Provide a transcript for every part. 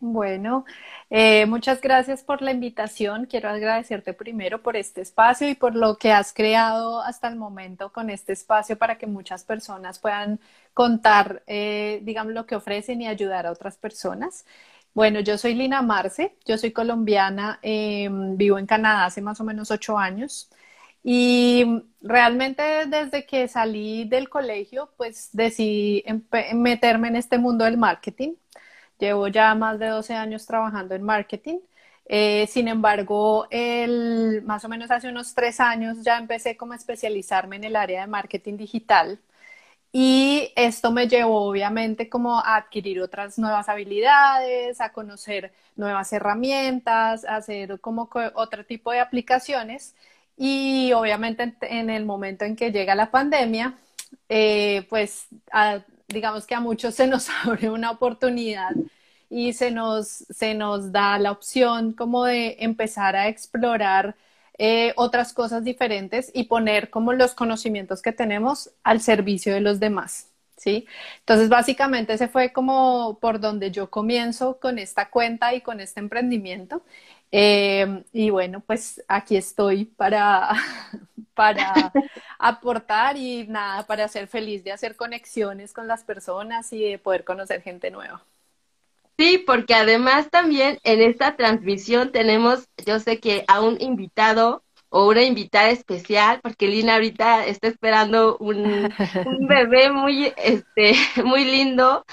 Bueno, eh, muchas gracias por la invitación. Quiero agradecerte primero por este espacio y por lo que has creado hasta el momento con este espacio para que muchas personas puedan contar, eh, digamos, lo que ofrecen y ayudar a otras personas. Bueno, yo soy Lina Marce, yo soy colombiana, em, vivo en Canadá hace más o menos ocho años y realmente desde que salí del colegio, pues decidí meterme en este mundo del marketing. Llevo ya más de 12 años trabajando en marketing. Eh, sin embargo, más o menos hace unos tres años ya empecé como a especializarme en el área de marketing digital. Y esto me llevó obviamente como a adquirir otras nuevas habilidades, a conocer nuevas herramientas, a hacer como otro tipo de aplicaciones. Y obviamente en, el momento en que llega la pandemia, eh, pues digamos que a muchos se nos abre una oportunidad y se nos, se nos da la opción como de empezar a explorar eh, otras cosas diferentes y poner como los conocimientos que tenemos al servicio de los demás. ¿Sí? Entonces, básicamente ese fue como por donde yo comienzo con esta cuenta y con este emprendimiento. Eh, y bueno, pues aquí estoy para, para aportar y nada, para ser feliz de hacer conexiones con las personas y de poder conocer gente nueva. Sí, porque además también en esta transmisión tenemos, yo sé que a un invitado o una invitada especial, porque Lina ahorita está esperando un, un bebé muy, este, muy lindo.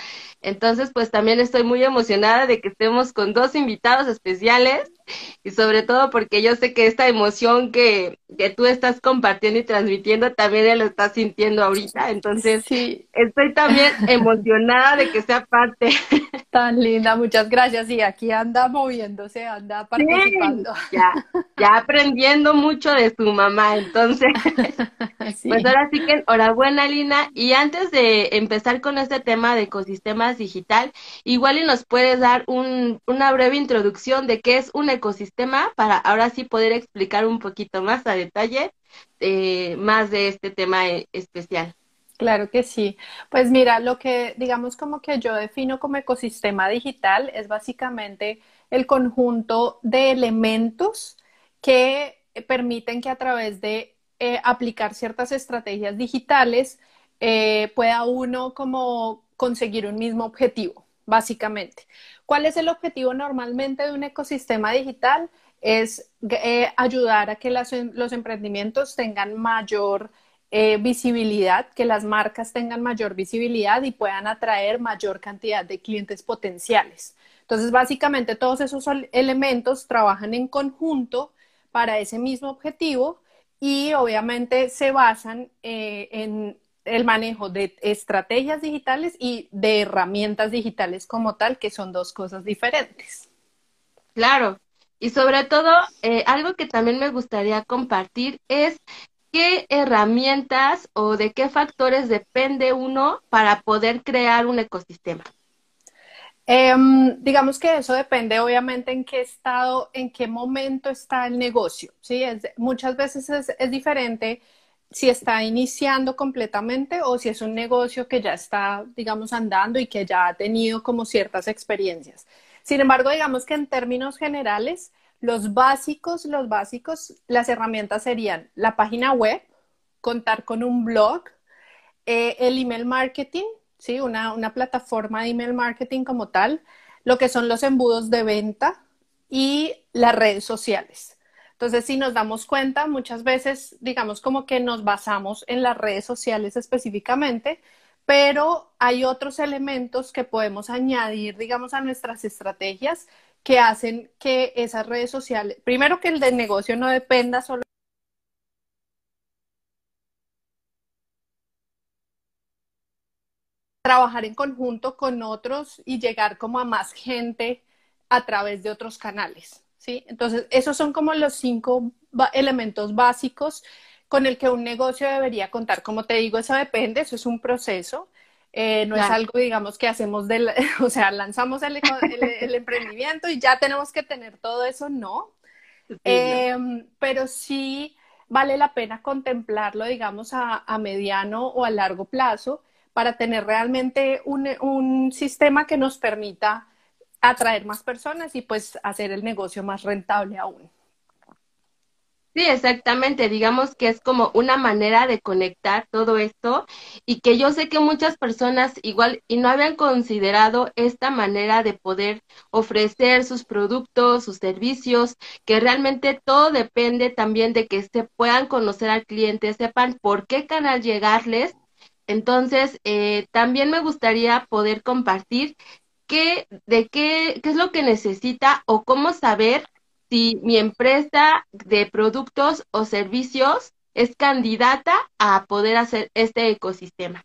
Entonces, pues también estoy muy emocionada de que estemos con dos invitados especiales y sobre todo porque yo sé que esta emoción que, que tú estás compartiendo y transmitiendo también él lo está sintiendo ahorita. Entonces, sí. estoy también emocionada de que sea parte. Tan linda, muchas gracias. Y aquí anda moviéndose, anda participando. ya, ya aprendiendo mucho de su mamá. Entonces, pues ahora sí que enhorabuena, Lina. Y antes de empezar con este tema de ecosistemas digital, igual y nos puedes dar un, una breve introducción de qué es un ecosistema para ahora sí poder explicar un poquito más a detalle eh, más de este tema eh, especial. Claro que sí. Pues mira, lo que digamos como que yo defino como ecosistema digital es básicamente el conjunto de elementos que permiten que a través de eh, aplicar ciertas estrategias digitales pueda uno como conseguir un mismo objetivo, básicamente. ¿Cuál es el objetivo normalmente de un ecosistema digital? Es eh, ayudar a que los emprendimientos tengan mayor eh, visibilidad, que las marcas tengan mayor visibilidad y puedan atraer mayor cantidad de clientes potenciales. Entonces, básicamente todos esos elementos trabajan en conjunto para ese mismo objetivo y obviamente se basan eh, en el manejo de estrategias digitales y de herramientas digitales como tal, que son dos cosas diferentes. Claro, y sobre todo, eh, algo que también me gustaría compartir es qué herramientas o de qué factores depende uno para poder crear un ecosistema. Em, digamos que eso depende obviamente en qué estado, en qué momento está el negocio. ¿sí? muchas veces es, es diferente si está iniciando completamente o si es un negocio que ya está, digamos, andando y que ya ha tenido como ciertas experiencias. Sin embargo, digamos que en términos generales, los básicos, los básicos, las herramientas serían la página web, contar con un blog, eh, el email marketing, ¿sí? Una, una plataforma de email marketing como tal, lo que son los embudos de venta y las redes sociales. Entonces, si nos damos cuenta, muchas veces, digamos, como que nos basamos en las redes sociales específicamente, pero hay otros elementos que podemos añadir, digamos, a nuestras estrategias que hacen que esas redes sociales, primero que el del negocio no dependa solo trabajar en conjunto con otros y llegar como a más gente a través de otros canales. ¿Sí? Entonces, esos son como los cinco elementos básicos con el que un negocio debería contar. Como te digo, eso depende, eso es un proceso. Eh, no es algo, digamos, que hacemos del, o sea, lanzamos el, emprendimiento y ya tenemos que tener todo eso, no. Em, pero sí vale la pena contemplarlo, digamos, a, mediano o a largo plazo para tener realmente un, un sistema que nos permita atraer más personas y pues hacer el negocio más rentable aún. Sí, exactamente. Digamos que es como una manera de conectar todo esto y que yo sé que muchas personas igual y no habían considerado esta manera de poder ofrecer sus productos, sus servicios, que realmente todo depende también de que se puedan conocer al cliente, sepan por qué canal llegarles. Entonces, eh, también me gustaría poder compartir qué, de qué, qué es lo que necesita o cómo saber si mi empresa de productos o servicios es candidata a poder hacer este ecosistema?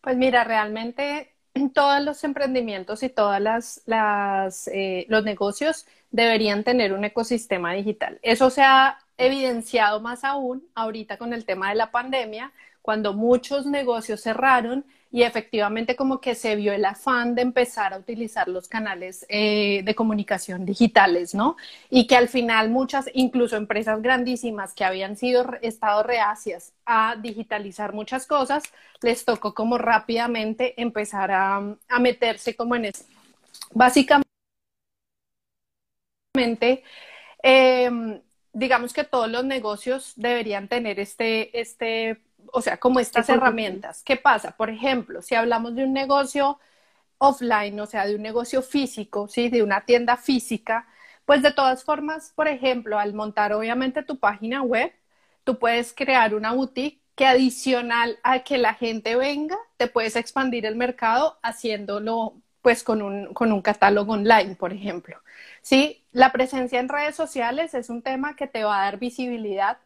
Pues mira, realmente todos los emprendimientos y todas las, las eh, los negocios deberían tener un ecosistema digital. Eso se ha evidenciado más aún ahorita con el tema de la pandemia, cuando muchos negocios cerraron y efectivamente como que se vio el afán de empezar a utilizar los canales eh, de comunicación digitales, ¿no? Y que al final muchas, incluso empresas grandísimas que habían sido estado reacias a digitalizar muchas cosas, les tocó como rápidamente empezar a, a meterse como en eso. Básicamente, eh, digamos que todos los negocios deberían tener este, este o sea, como estas herramientas. ¿Qué pasa? Por ejemplo, si hablamos de un negocio offline, o sea, de un negocio físico, ¿sí? De una tienda física, pues de todas formas, por ejemplo, al montar obviamente tu página web, tú puedes crear una boutique que adicional a que la gente venga, te puedes expandir el mercado haciéndolo pues con un, con un catálogo online, por ejemplo. Sí, la presencia en redes sociales es un tema que te va a dar visibilidad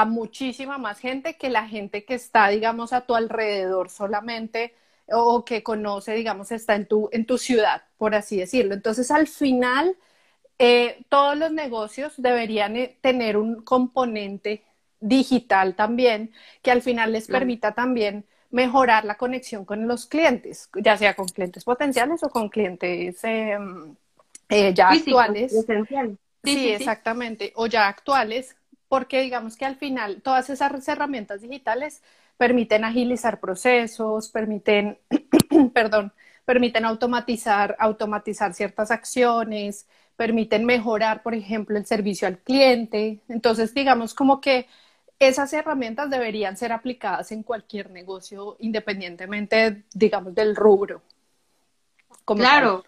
a muchísima más gente que la gente que está, digamos, a tu alrededor solamente o que conoce, digamos, está en tu, en tu ciudad, por así decirlo. Entonces, al final, eh, todos los negocios deberían eh, tener un componente digital también, que al final les permita también mejorar la conexión con los clientes, ya sea con clientes potenciales o con clientes em, eh, ya actuales. sí, exactamente, o ya actuales, porque digamos que al final todas esas herramientas digitales permiten agilizar procesos, permiten, perdón, permiten automatizar, automatizar ciertas acciones, permiten mejorar, por ejemplo, el servicio al cliente. Entonces, digamos como que esas herramientas deberían ser aplicadas en cualquier negocio, independientemente, digamos, del rubro. claro.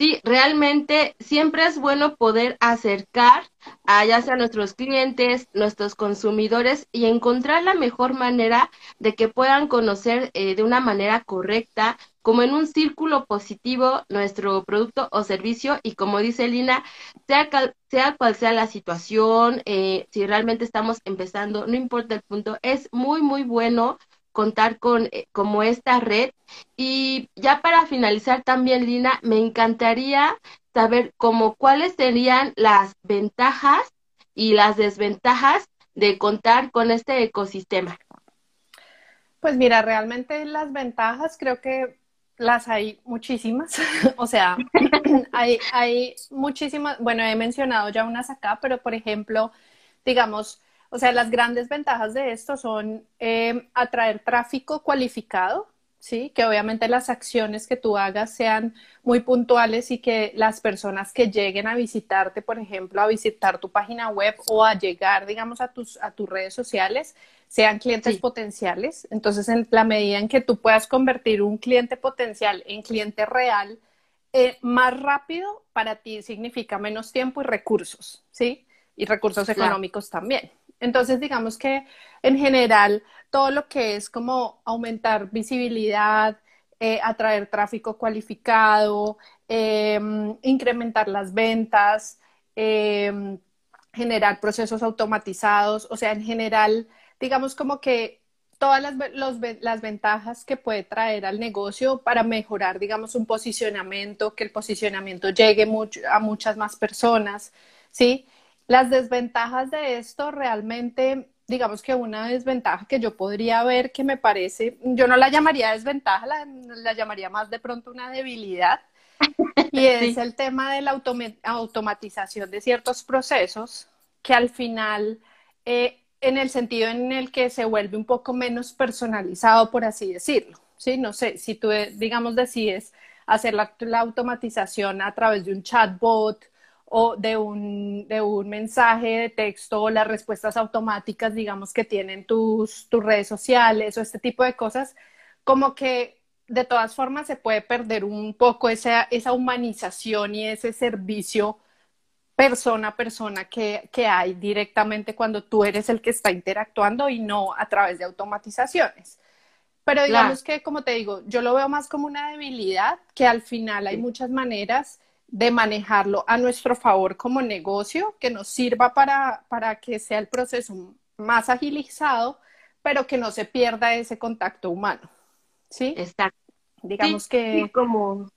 Sí, realmente siempre es bueno poder acercar a ya sea nuestros clientes, nuestros consumidores y encontrar la mejor manera de que puedan conocer eh, de una manera correcta, como en un círculo positivo, nuestro producto o servicio. Y como dice Lina, sea, sea cual sea la situación, eh, si realmente estamos empezando, no importa el punto, es muy, muy bueno contar con eh, como esta red. Y ya para finalizar también, Lina, me encantaría saber como cuáles serían las ventajas y las desventajas de contar con este ecosistema. Pues mira, realmente las ventajas creo que las hay muchísimas. o sea, hay, hay muchísimas, bueno, he mencionado ya unas acá, pero por ejemplo, digamos, o sea, las grandes ventajas de esto son eh, atraer tráfico cualificado, ¿sí? Que obviamente las acciones que tú hagas sean muy puntuales y que las personas que lleguen a visitarte, por ejemplo, a visitar tu página web o a llegar, digamos, a tus, a tus redes sociales, sean clientes potenciales. Entonces, en la medida en que tú puedas convertir un cliente potencial en cliente real, eh, más rápido para ti significa menos tiempo y recursos, ¿sí? Y recursos económicos también. Entonces, digamos que en general, todo lo que es como aumentar visibilidad, eh, atraer tráfico cualificado, em, incrementar las ventas, em, generar procesos automatizados, o sea, en general, digamos como que todas las, las ventajas que puede traer al negocio para mejorar, digamos, un posicionamiento, que el posicionamiento llegue a muchas más personas, ¿sí? Las desventajas de esto realmente, digamos que una desventaja que yo podría ver que me parece, yo no la llamaría desventaja, la, llamaría más de pronto una debilidad, y es el tema de la automatización de ciertos procesos que al final, eh, en el sentido en el que se vuelve un poco menos personalizado, por así decirlo. ¿sí? No sé, si tú, digamos, decides hacer la, automatización a través de un chatbot o de un, de un mensaje de texto o las respuestas automáticas, digamos, que tienen tus, tus redes sociales o este tipo de cosas, como que de todas formas se puede perder un poco esa, esa humanización y ese servicio persona a persona que, que, hay directamente cuando tú eres el que está interactuando y no a través de automatizaciones. Pero digamos que, como te digo, yo lo veo más como una debilidad, que al final hay muchas maneras de manejarlo a nuestro favor como negocio, que nos sirva para, para que sea el proceso más agilizado, pero que no se pierda ese contacto humano. ¿Sí? Exacto. Digamos que... como...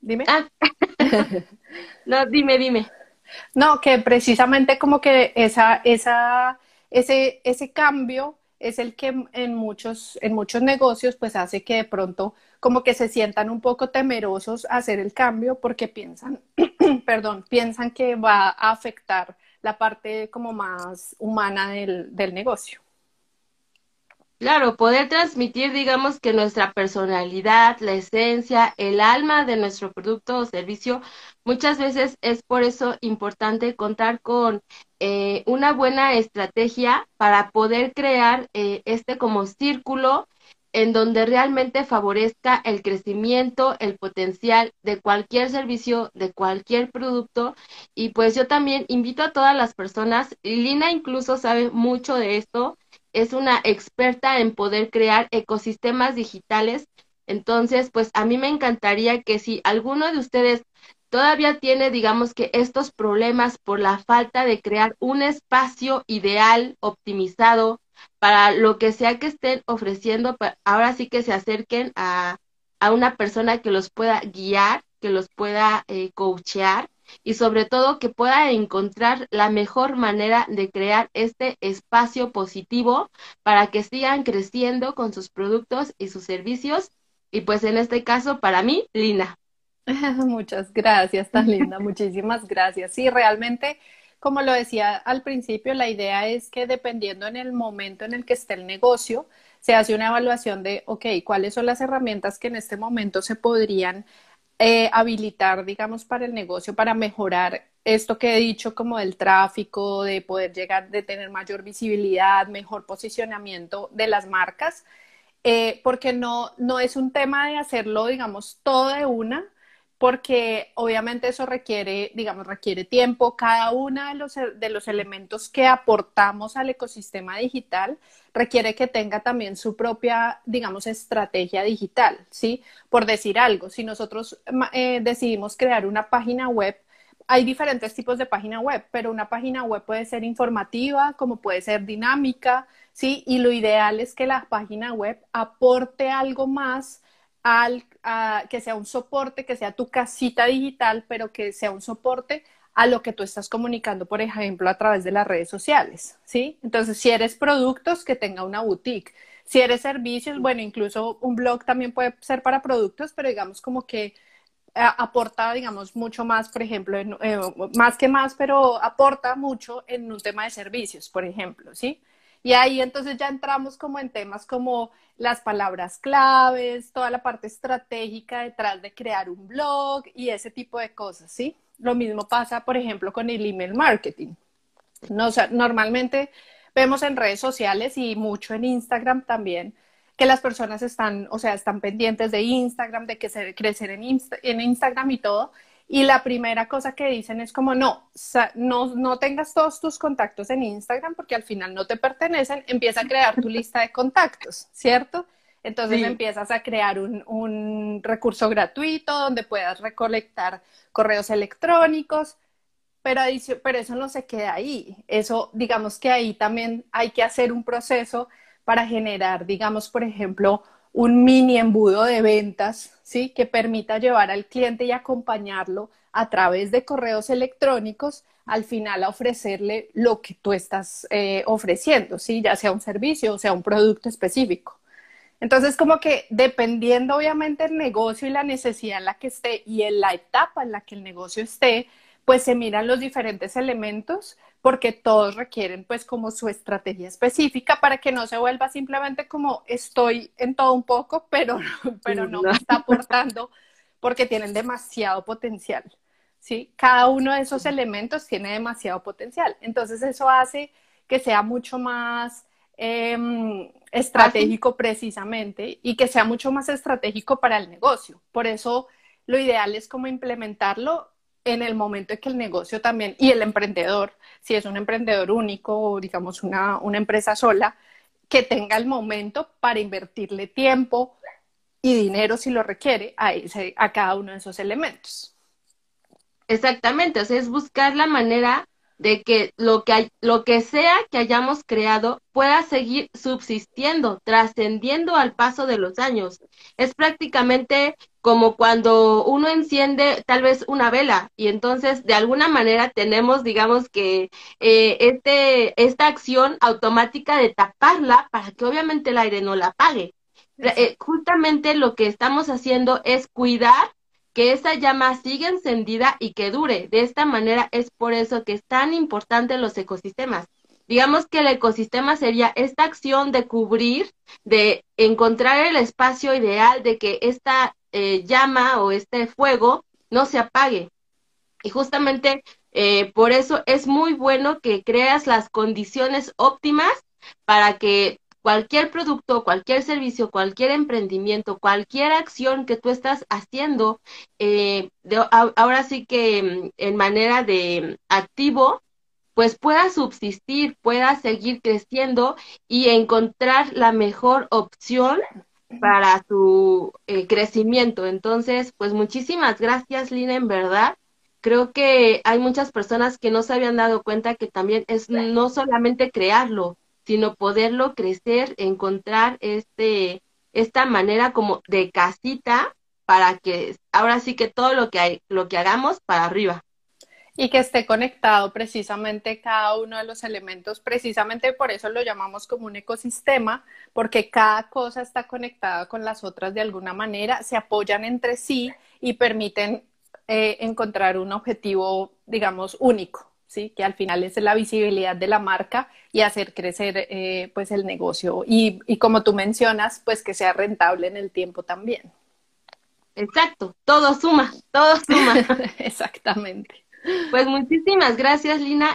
Dime. Ah. no, dime, dime. No, que precisamente como que esa, esa, ese, ese cambio es el que en muchos, en muchos negocios pues hace que de pronto como que se sientan un poco temerosos a hacer el cambio porque piensan, perdón, piensan que va a afectar la parte como más humana del, del negocio. Claro, poder transmitir, digamos que nuestra personalidad, la esencia, el alma de nuestro producto o servicio, muchas veces es por eso importante contar con eh, una buena estrategia para poder crear eh, este como círculo en donde realmente favorezca el crecimiento, el potencial de cualquier servicio, de cualquier producto. Y pues yo también invito a todas las personas, Lina incluso sabe mucho de esto, es una experta en poder crear ecosistemas digitales. Entonces, pues a mí me encantaría que si alguno de ustedes todavía tiene, digamos que estos problemas por la falta de crear un espacio ideal, optimizado, para lo que sea que estén ofreciendo, ahora sí que se acerquen a, a una persona que los pueda guiar, que los pueda eh, coachear y sobre todo que pueda encontrar la mejor manera de crear este espacio positivo para que sigan creciendo con sus productos y sus servicios. Y pues en este caso, para mí, Lina. Muchas gracias, tan linda, muchísimas gracias. Sí, realmente, como lo decía al principio, la idea es que dependiendo en el momento en el que esté el negocio, se hace una evaluación de, ok, ¿cuáles son las herramientas que en este momento se podrían eh, habilitar, digamos, para el negocio, para mejorar esto que he dicho como del tráfico, de poder llegar, de tener mayor visibilidad, mejor posicionamiento de las marcas, eh, porque no, no es un tema de hacerlo, digamos, todo de una, porque obviamente eso requiere, digamos, requiere tiempo. Cada uno de los, de los elementos que aportamos al ecosistema digital requiere que tenga también su propia, digamos, estrategia digital, ¿sí? Por decir algo, si nosotros eh, decidimos crear una página web, hay diferentes tipos de página web, pero una página web puede ser informativa, como puede ser dinámica, ¿sí? Y lo ideal es que la página web aporte algo más al, que sea un soporte, que sea tu casita digital, pero que sea un soporte a lo que tú estás comunicando, por ejemplo, a través de las redes sociales, ¿sí? Entonces, si eres productos, que tenga una boutique. Si eres servicios, bueno, incluso un blog también puede ser para productos, pero digamos como que eh, aporta, digamos, mucho más, por ejemplo, eh, más que más, pero aporta mucho en un tema de servicios, por ejemplo, ¿sí? Y ahí entonces ya entramos como en temas como las palabras claves, toda la parte estratégica detrás de crear un blog y ese tipo de cosas, ¿sí? Lo mismo pasa, por ejemplo, con el email marketing. No, normalmente vemos en redes sociales y mucho en Instagram también que las personas están, o sea, están pendientes de Instagram, de que se crecer en, en Instagram y todo, y la primera cosa que dicen es como, no, no, no tengas todos tus contactos en Instagram porque al final no te pertenecen, empieza a crear tu lista de contactos, ¿cierto? Entonces empiezas a crear un, un recurso gratuito donde puedas recolectar correos electrónicos, pero, pero eso no se queda ahí. Eso, digamos que ahí también hay que hacer un proceso para generar, digamos, por ejemplo, un mini embudo de ventas, ¿sí? Que permita llevar al cliente y acompañarlo a través de correos electrónicos, al final a ofrecerle lo que tú estás eh, ofreciendo, ¿sí? Ya sea un servicio o sea un producto específico. Entonces, como que dependiendo obviamente el negocio y la necesidad en la que esté y en la etapa en la que el negocio esté, pues se miran los diferentes elementos porque todos requieren pues como su estrategia específica para que no se vuelva simplemente como estoy en todo un poco, pero, pero no me está aportando porque tienen demasiado potencial. ¿sí? Cada uno de esos elementos tiene demasiado potencial. Entonces eso hace que sea mucho más em, estratégico precisamente y que sea mucho más estratégico para el negocio. Por eso lo ideal es como implementarlo en el momento en que el negocio también, y el emprendedor, si es un emprendedor único o digamos una, una empresa sola, que tenga el momento para invertirle tiempo y dinero si lo requiere a, ese, a cada uno de esos elementos. Exactamente, o sea, es buscar la manera de que lo que, lo que sea que hayamos creado pueda seguir subsistiendo, trascendiendo al paso de los años. Es prácticamente como cuando uno enciende tal vez una vela y entonces de alguna manera tenemos, digamos que, eh, este, esta acción automática de taparla para que obviamente el aire no la apague. Eh, justamente lo que estamos haciendo es cuidar que esa llama siga encendida y que dure. De esta manera es por eso que es tan importante los ecosistemas. Digamos que el ecosistema sería esta acción de cubrir, de encontrar el espacio ideal de que esta eh, llama o este fuego no se apague. Y justamente eh, por eso es muy bueno que creas las condiciones óptimas para que cualquier producto, cualquier servicio, cualquier emprendimiento, cualquier acción que tú estás haciendo, eh, ahora sí que mm, en manera de activo, pues pueda subsistir, pueda seguir creciendo y encontrar la mejor opción para su eh, crecimiento. Entonces, pues muchísimas gracias, Lina, en verdad. Creo que hay muchas personas que no se habían dado cuenta que también es no solamente crearlo, sino poderlo crecer, encontrar este, esta manera como de casita para que ahora sí que todo lo que, hay, lo que hagamos para arriba. Y que esté conectado precisamente cada uno de los elementos, precisamente por eso lo llamamos como un ecosistema, porque cada cosa está conectada con las otras de alguna manera, se apoyan entre sí y permiten eh, encontrar un objetivo, digamos, único. ¿Sí? que al final es la visibilidad de la marca y hacer crecer eh, pues el negocio y, y, como tú mencionas, pues que sea rentable en el tiempo también. Exacto, todo suma, todo suma. Exactamente. Pues muchísimas gracias, Lina.